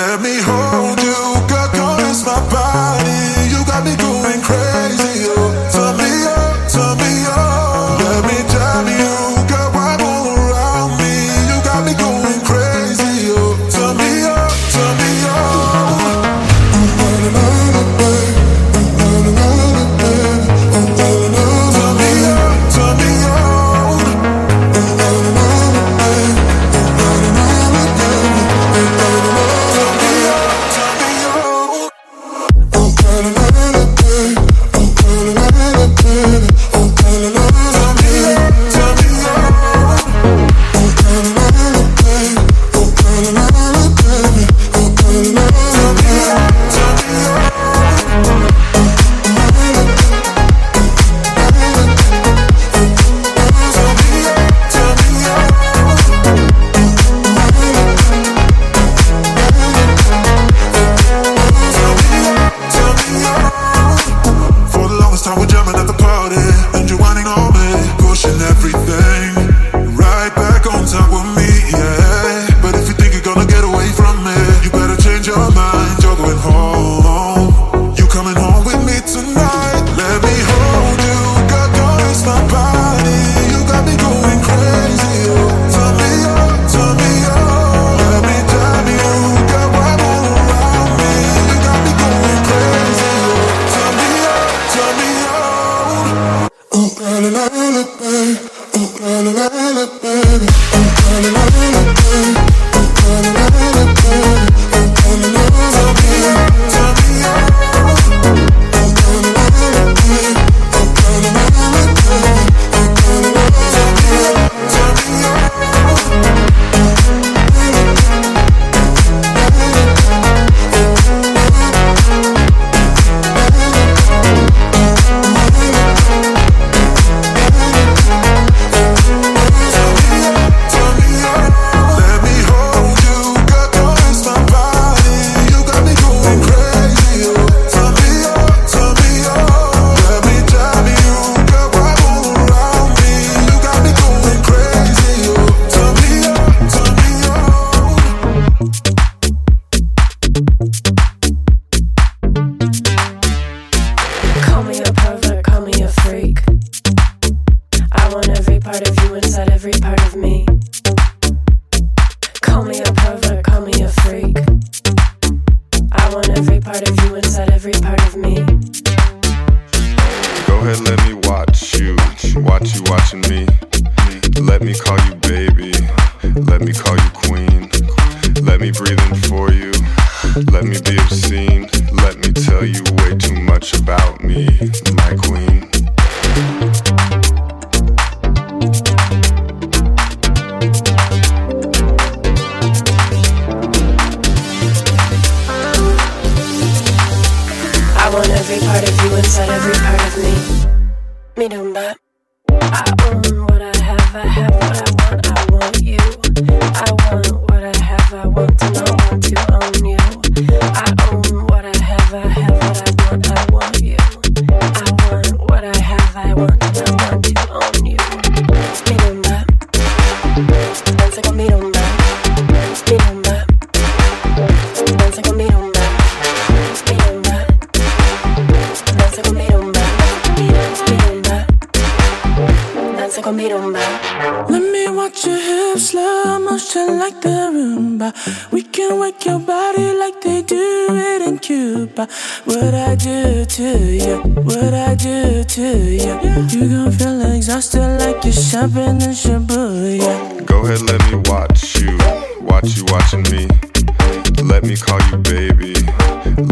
Let me hold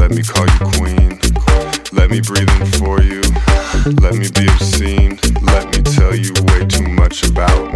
Let me call you queen. Let me breathe in for you. Let me be obscene. Let me tell you way too much about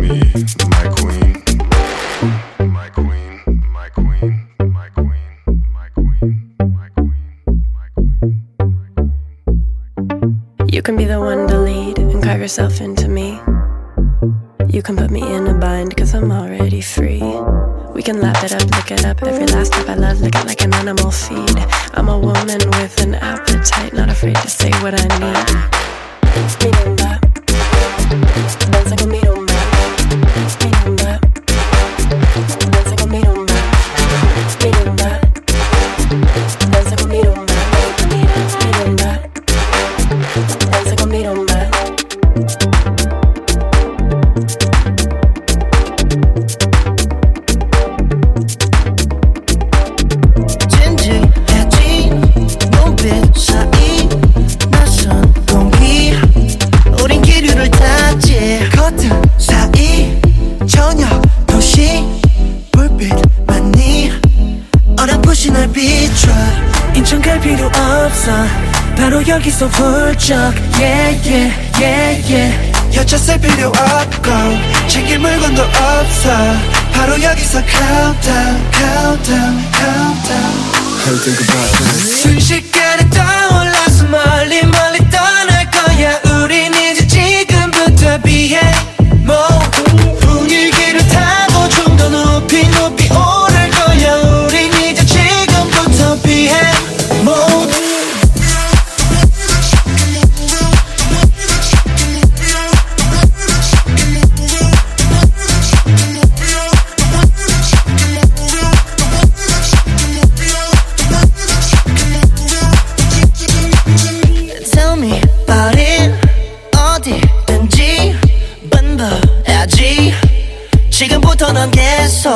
지금부터 넌 계속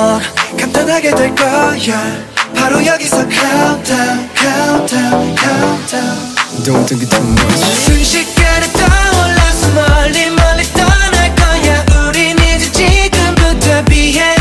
간단하게 될 거야. 바로 여기서 countdown countdown countdown. Don't think it too much. 순식간에 떠올라서 멀리 멀리 떠날 거야. 우린 이제 지금부터 비해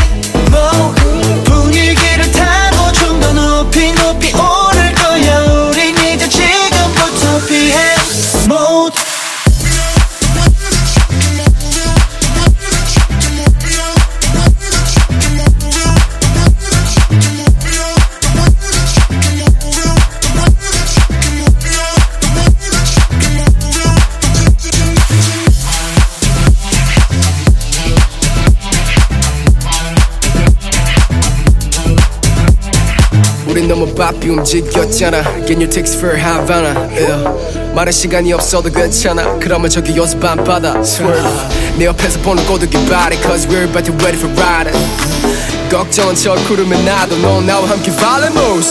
바삐 움직였잖아. Can you text for Havana? Yeah. 말할 시간이 없어도 괜찮아. 그러면 저기 연습 안 받아. 내 옆에서 보는 꼬드기 바리. Cause we're about to ready for riding. 걱정은 저 구름에 나도 너 나와 함께 Valley Moves